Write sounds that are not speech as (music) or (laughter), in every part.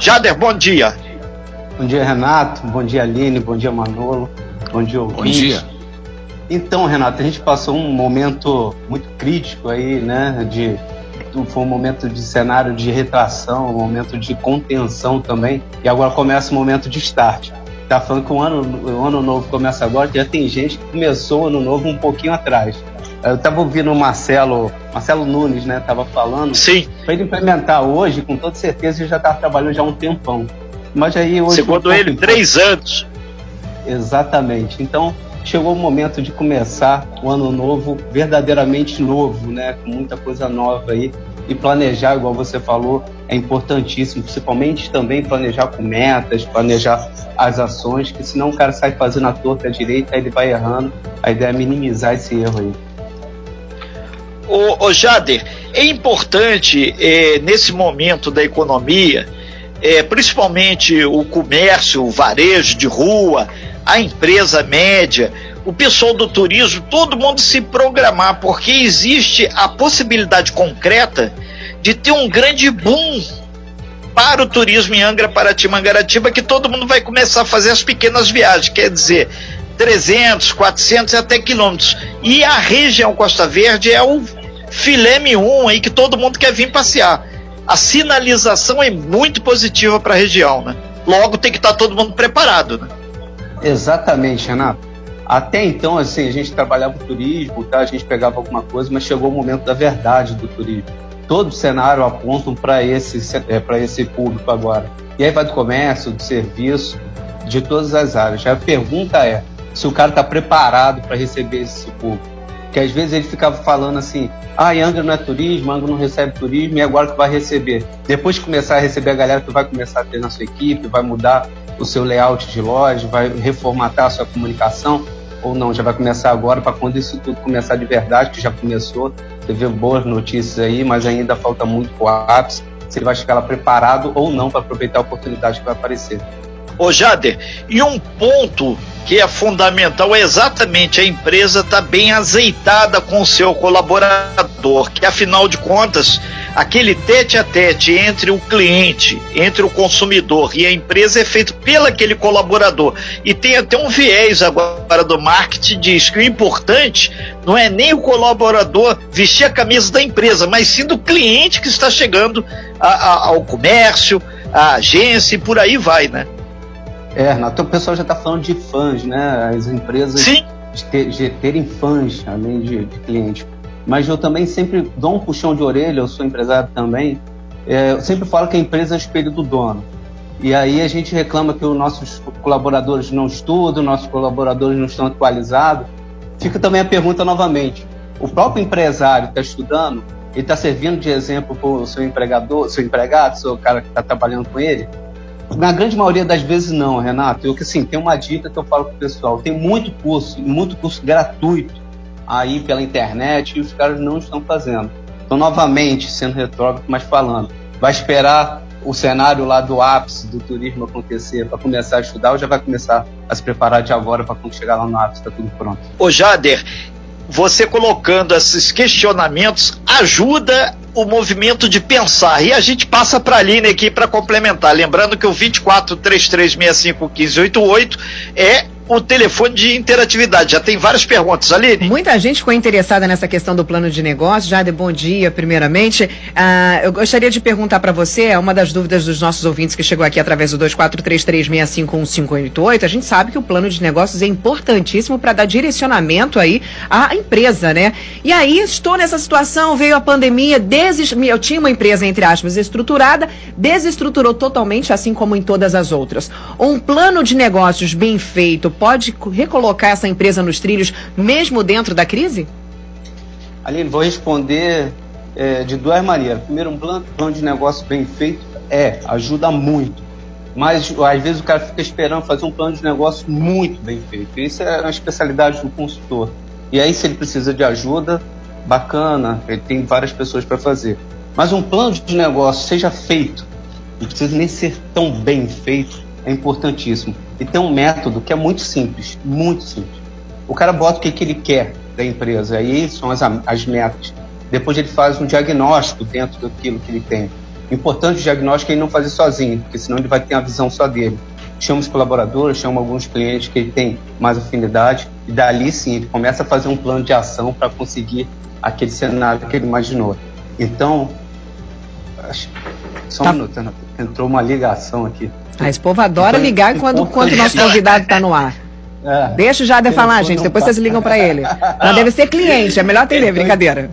Jader, bom dia. Bom dia, Renato. Bom dia, Aline. Bom dia, Manolo. Bom dia, ouvinte. Bom dia. Então, Renato, a gente passou um momento muito crítico aí, né? De, foi um momento de cenário de retração, um momento de contenção também. E agora começa o momento de start. Tá falando que o ano, o ano novo começa agora, já tem gente que começou o ano novo um pouquinho atrás. Eu estava ouvindo o Marcelo, Marcelo Nunes, né? Tava falando. Sim. Para ele implementar hoje, com toda certeza, ele já estava trabalhando já há um tempão. Mas aí hoje. Segundo ele, três anos. Exatamente. Então, chegou o momento de começar o ano novo verdadeiramente novo, né? Com muita coisa nova aí. E planejar, igual você falou, é importantíssimo, principalmente também planejar com metas, planejar as ações, que senão o cara sai fazendo a torta à direita, aí ele vai errando. A ideia é minimizar esse erro aí. Ô Jader, é importante é, nesse momento da economia é, principalmente o comércio, o varejo de rua, a empresa média, o pessoal do turismo, todo mundo se programar, porque existe a possibilidade concreta de ter um grande boom para o turismo em Angra, Paraty, Mangaratiba, que todo mundo vai começar a fazer as pequenas viagens, quer dizer, 300, 400 e até quilômetros. E a região Costa Verde é o filé mignon aí que todo mundo quer vir passear a sinalização é muito positiva para a região, né? Logo tem que estar tá todo mundo preparado, né? Exatamente, Renato. Até então, assim, a gente trabalhava o turismo, tá? a gente pegava alguma coisa, mas chegou o momento da verdade do turismo. Todo o cenário aponta para esse, é, esse público agora. E aí vai do comércio, do serviço, de todas as áreas. A pergunta é se o cara está preparado para receber esse público que às vezes ele ficava falando assim, ah, Angra não é turismo, Angra não recebe turismo, e agora que vai receber. Depois de começar a receber a galera que vai começar a ter na sua equipe, vai mudar o seu layout de loja, vai reformatar a sua comunicação, ou não, já vai começar agora, para quando isso tudo começar de verdade, que já começou, você vê boas notícias aí, mas ainda falta muito para o ápice, se ele vai chegar lá preparado ou não para aproveitar a oportunidade que vai aparecer. Ô Jader, e um ponto que é fundamental é exatamente a empresa estar tá bem azeitada com o seu colaborador, que afinal de contas, aquele tete a tete entre o cliente, entre o consumidor e a empresa é feito pelo aquele colaborador. E tem até um viés agora do marketing diz que o importante não é nem o colaborador vestir a camisa da empresa, mas sim do cliente que está chegando a, a, ao comércio, à agência e por aí vai, né? É, Renato, o pessoal já está falando de fãs, né? As empresas de, ter, de, terem fãs, além de, de clientes. Mas eu também sempre dou um puxão de orelha, eu sou empresário também. É, eu sempre falo que a empresa é o espelho do dono. E aí a gente reclama que os nossos colaboradores não estudam, nossos colaboradores não estão atualizados. Fica também a pergunta novamente: o próprio empresário está estudando? Ele está servindo de exemplo para o seu empregador, seu empregado, seu cara que está trabalhando com ele? Na grande maioria das vezes não, Renato. Eu que assim, tem uma dica que eu falo pro pessoal, tem muito curso, muito curso gratuito aí pela internet e os caras não estão fazendo. Então, novamente, sendo retrógrado, mas falando, vai esperar o cenário lá do ápice do turismo acontecer para começar a estudar ou já vai começar a se preparar de agora para quando chegar lá no ápice está tudo pronto? Ô Jader, você colocando esses questionamentos ajuda o movimento de pensar. E a gente passa para a Aline aqui para complementar. Lembrando que o 2433651588 é o telefone de interatividade. Já tem várias perguntas, Aline. Muita gente ficou interessada nessa questão do plano de negócio. Jade, bom dia, primeiramente. Ah, eu gostaria de perguntar para você, é uma das dúvidas dos nossos ouvintes que chegou aqui através do 2433651588. A gente sabe que o plano de negócios é importantíssimo para dar direcionamento aí à empresa, né? E aí estou nessa situação, veio a pandemia, deses... eu tinha uma empresa, entre aspas, estruturada, desestruturou totalmente, assim como em todas as outras. Um plano de negócios bem feito pode recolocar essa empresa nos trilhos, mesmo dentro da crise? Aline, vou responder é, de duas maneiras. Primeiro, um plano, de negócio bem feito é, ajuda muito. Mas às vezes o cara fica esperando fazer um plano de negócio muito bem feito. Isso é uma especialidade do consultor. E aí, se ele precisa de ajuda, bacana, ele tem várias pessoas para fazer. Mas um plano de negócio seja feito, não precisa nem ser tão bem feito, é importantíssimo. E tem um método que é muito simples, muito simples. O cara bota o que, que ele quer da empresa, aí são as, as metas. Depois ele faz um diagnóstico dentro daquilo que ele tem. Importante o diagnóstico é ele não fazer sozinho, porque senão ele vai ter a visão só dele. Chama os colaboradores, chama alguns clientes que ele tem mais afinidade, e dali sim ele começa a fazer um plano de ação para conseguir aquele cenário que ele imaginou. Então, só um tá. minuto, entrou uma ligação aqui. Ah, esse povo adora então, ligar quando, quando o nosso convidado está no ar. É, Deixa o Jader falar, gente, depois vocês ligam para ele. Não, deve ser cliente, é melhor atender, brincadeira.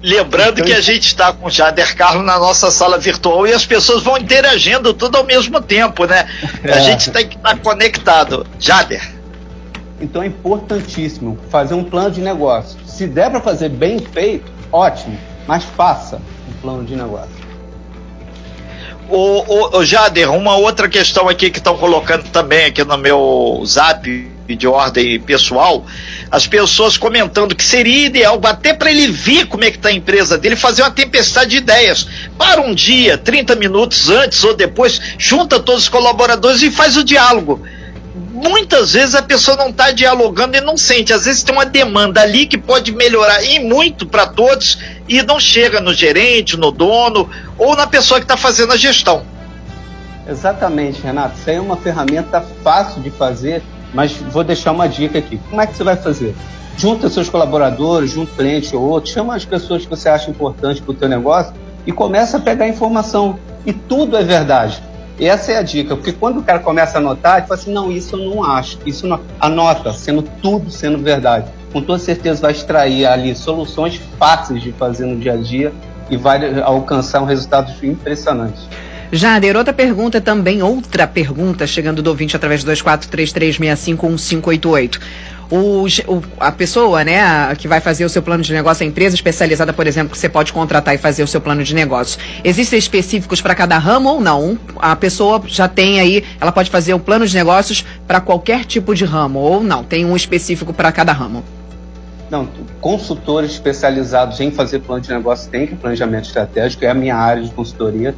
Lembrando que a gente está com o Jader Carlos na nossa sala virtual e as pessoas vão interagindo tudo ao mesmo tempo, né? É. A gente tem que estar tá conectado. Jader. Então é importantíssimo fazer um plano de negócio. Se der para fazer bem feito, ótimo, mas faça um plano de negócio. O, o, Jader, uma outra questão aqui que estão colocando também aqui no meu zap de ordem pessoal, as pessoas comentando que seria ideal, até para ele ver como é que está a empresa dele, fazer uma tempestade de ideias. Para um dia, 30 minutos antes ou depois, junta todos os colaboradores e faz o diálogo muitas vezes a pessoa não está dialogando e não sente. Às vezes tem uma demanda ali que pode melhorar e muito para todos e não chega no gerente, no dono ou na pessoa que está fazendo a gestão. Exatamente, Renato. Isso aí é uma ferramenta fácil de fazer, mas vou deixar uma dica aqui. Como é que você vai fazer? Junta seus colaboradores, junta cliente ou outro, chama as pessoas que você acha importante para o teu negócio e começa a pegar informação. E tudo é verdade. Essa é a dica, porque quando o cara começa a anotar, ele fala assim, não, isso eu não acho, isso não... Anota, sendo tudo sendo verdade. Com toda certeza vai extrair ali soluções fáceis de fazer no dia a dia e vai alcançar um resultado impressionante. Jader, outra pergunta também, outra pergunta chegando do ouvinte através do 2433651588 o, o, a pessoa, né, que vai fazer o seu plano de negócio, a empresa especializada, por exemplo, que você pode contratar e fazer o seu plano de negócio, existem específicos para cada ramo ou não? A pessoa já tem aí, ela pode fazer um plano de negócios para qualquer tipo de ramo ou não? Tem um específico para cada ramo? Não, consultores especializados em fazer plano de negócio têm que planejamento estratégico, é a minha área de consultoria,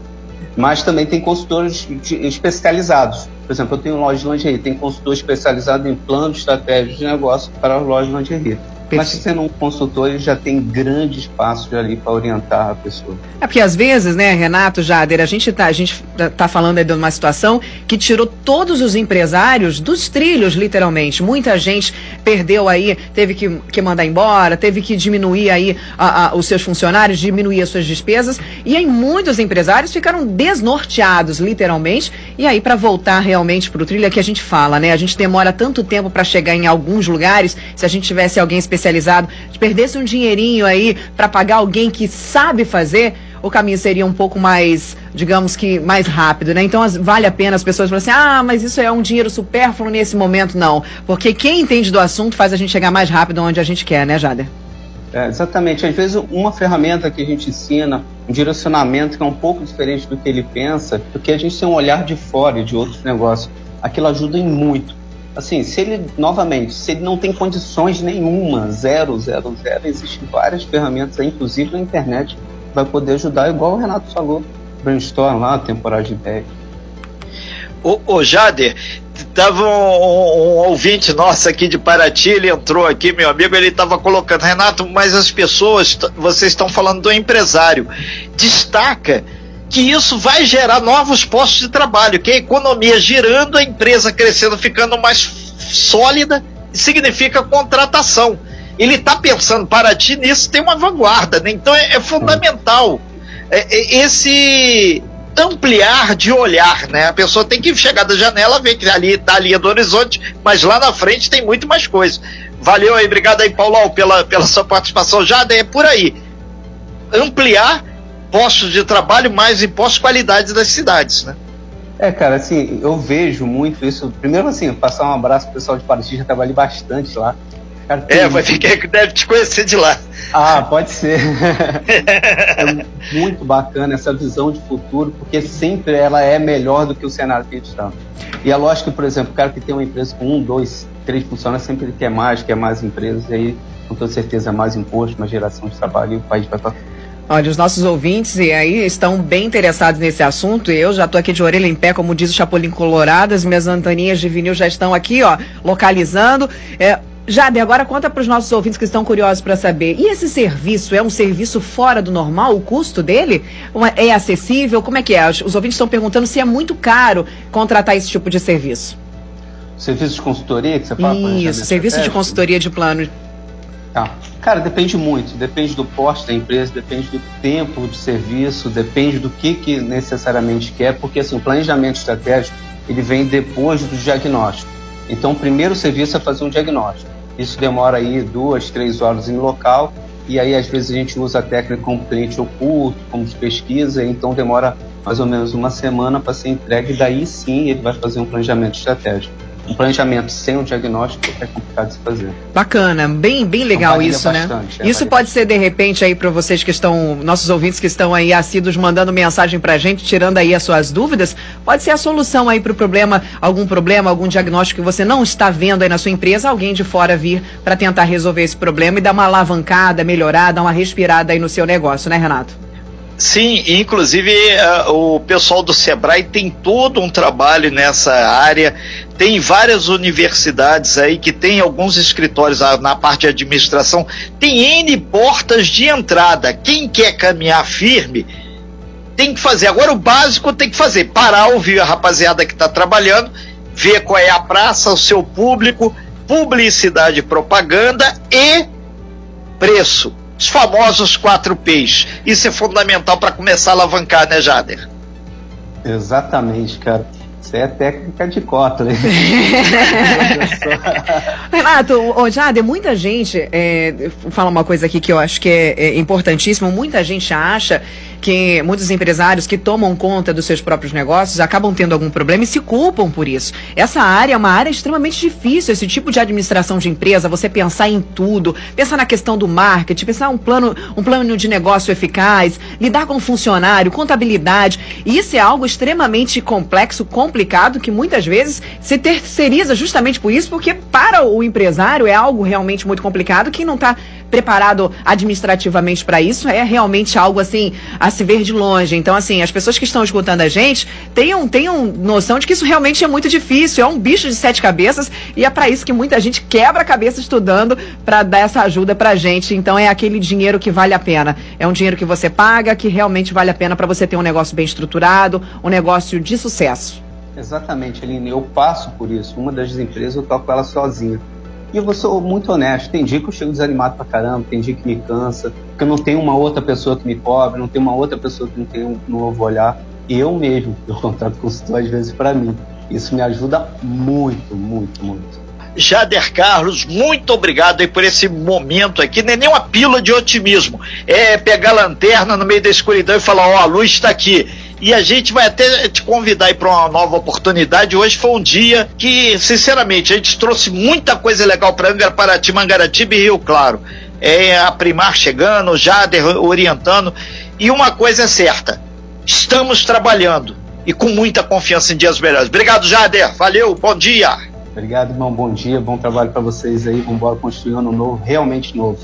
mas também tem consultores especializados por exemplo, eu tenho loja de lingerie, tem consultor especializado em plano estratégico de negócio para a loja de lingerie. Mas se sendo um consultor, ele já tem grande espaço ali para orientar a pessoa. É porque às vezes, né, Renato, Jader, a gente está a gente tá falando aí de uma situação que tirou todos os empresários dos trilhos, literalmente. Muita gente perdeu aí, teve que, que mandar embora, teve que diminuir aí a, a, os seus funcionários, diminuir as suas despesas. E aí muitos empresários ficaram desnorteados, literalmente. E aí, para voltar realmente para o trilho, é que a gente fala, né? A gente demora tanto tempo para chegar em alguns lugares. Se a gente tivesse alguém especializado especializado, de perdesse um dinheirinho aí para pagar alguém que sabe fazer, o caminho seria um pouco mais, digamos que, mais rápido, né? Então vale a pena as pessoas falarem assim, ah, mas isso é um dinheiro supérfluo nesse momento, não. Porque quem entende do assunto faz a gente chegar mais rápido onde a gente quer, né, Jader? É, exatamente. Às vezes, uma ferramenta que a gente ensina, um direcionamento que é um pouco diferente do que ele pensa, porque a gente tem um olhar de fora de outros negócios. Aquilo ajuda em muito assim, se ele, novamente, se ele não tem condições nenhuma, zero, zero, zero, existem várias ferramentas inclusive na internet, vai poder ajudar, igual o Renato falou, brainstorm lá, temporada de ideia. Ô, ô Jader, tava um, um, ouvinte nosso aqui de Paraty, ele entrou aqui, meu amigo, ele estava colocando, Renato, mas as pessoas, vocês estão falando do empresário, destaca que isso vai gerar novos postos de trabalho, que a economia girando, a empresa crescendo, ficando mais sólida, significa contratação. Ele está pensando para ti nisso, tem uma vanguarda, né? então é, é fundamental é, é, esse ampliar de olhar, né? A pessoa tem que chegar da janela, ver que ali está a linha do horizonte, mas lá na frente tem muito mais coisa. Valeu aí, obrigado aí, Paulo, pela, pela sua participação. Já é por aí. Ampliar postos de trabalho, mais impostos qualidade das cidades, né? É, cara, assim, eu vejo muito isso. Primeiro, assim, passar um abraço pro pessoal de Paraty, já trabalhei bastante lá. Cara, é, mas fiquei que deve te conhecer de lá. Ah, pode ser. (laughs) é muito bacana essa visão de futuro, porque sempre ela é melhor do que o cenário que a gente está. E é lógico que, por exemplo, o cara que tem uma empresa com um, dois, três funcionários, sempre ele quer mais, quer mais empresas, e aí, com toda certeza, mais imposto, mais geração de trabalho, e o país vai para Olha, os nossos ouvintes e aí estão bem interessados nesse assunto. Eu já estou aqui de orelha em pé, como diz o Chapolin Colorado. As minhas anteninhas de vinil já estão aqui, ó, localizando. É, Jade, agora conta para os nossos ouvintes que estão curiosos para saber. E esse serviço é um serviço fora do normal? O custo dele é acessível? Como é que é? Os ouvintes estão perguntando se é muito caro contratar esse tipo de serviço. Serviço de consultoria que você fala? Isso, serviço de consultoria de plano. Tá. Cara, depende muito. Depende do porte da empresa, depende do tempo de serviço, depende do que, que necessariamente quer, porque assim, o planejamento estratégico ele vem depois do diagnóstico. Então, o primeiro serviço é fazer um diagnóstico. Isso demora aí duas, três horas em local e aí às vezes a gente usa a técnica como cliente oculto, como de pesquisa, então demora mais ou menos uma semana para ser entregue daí sim ele vai fazer um planejamento estratégico um planejamento sem o diagnóstico é complicado de se fazer. Bacana, bem, bem legal isso, né? bastante, né? É, isso pode bastante. ser de repente aí para vocês que estão, nossos ouvintes que estão aí assíduos mandando mensagem pra gente, tirando aí as suas dúvidas, pode ser a solução aí para o problema, algum problema, algum diagnóstico que você não está vendo aí na sua empresa, alguém de fora vir para tentar resolver esse problema e dar uma alavancada, melhorar, dar uma respirada aí no seu negócio, né, Renato? Sim, inclusive uh, o pessoal do Sebrae tem todo um trabalho nessa área. Tem várias universidades aí que tem alguns escritórios uh, na parte de administração. Tem N portas de entrada. Quem quer caminhar firme tem que fazer. Agora o básico tem que fazer: parar, ouvir a rapaziada que está trabalhando, ver qual é a praça, o seu público, publicidade propaganda e preço os famosos 4 P's. Isso é fundamental para começar a alavancar, né, Jader? Exatamente, cara. Isso é técnica de cota, né? (laughs) Renato, ô, Jader, muita gente é, fala uma coisa aqui que eu acho que é, é importantíssimo. Muita gente acha que muitos empresários que tomam conta dos seus próprios negócios acabam tendo algum problema e se culpam por isso. Essa área é uma área extremamente difícil, esse tipo de administração de empresa, você pensar em tudo, pensar na questão do marketing, pensar um plano, um plano de negócio eficaz, lidar com funcionário, contabilidade. Isso é algo extremamente complexo, complicado, que muitas vezes se terceiriza justamente por isso, porque para o empresário é algo realmente muito complicado que não está preparado administrativamente para isso, é realmente algo assim a se ver de longe. Então, assim, as pessoas que estão escutando a gente tenham, tenham noção de que isso realmente é muito difícil, é um bicho de sete cabeças e é para isso que muita gente quebra a cabeça estudando para dar essa ajuda pra gente. Então, é aquele dinheiro que vale a pena. É um dinheiro que você paga, que realmente vale a pena para você ter um negócio bem estruturado, um negócio de sucesso. Exatamente, Aline. Eu passo por isso. Uma das empresas eu toco ela sozinha. E eu ser muito honesto, tem dia que eu chego desanimado pra caramba, tem dia que me cansa, que eu não tenho uma outra pessoa que me cobre, não tenho uma outra pessoa que não tem um novo olhar. Eu mesmo, (laughs) eu contrato consultor às vezes para mim. Isso me ajuda muito, muito, muito. Jader Carlos, muito obrigado aí por esse momento aqui. É nem uma pílula de otimismo. É pegar a lanterna no meio da escuridão e falar: ó, oh, a luz está aqui. E a gente vai até te convidar para uma nova oportunidade. Hoje foi um dia que, sinceramente, a gente trouxe muita coisa legal para Angra, Paraty, Mangaratiba e Rio Claro. É a Primar chegando, Jader orientando. E uma coisa é certa: estamos trabalhando e com muita confiança em dias melhores. Obrigado, Jader. Valeu, bom dia. Obrigado, irmão. Bom dia, bom trabalho para vocês aí. Vamos embora construir um ano novo, realmente novo.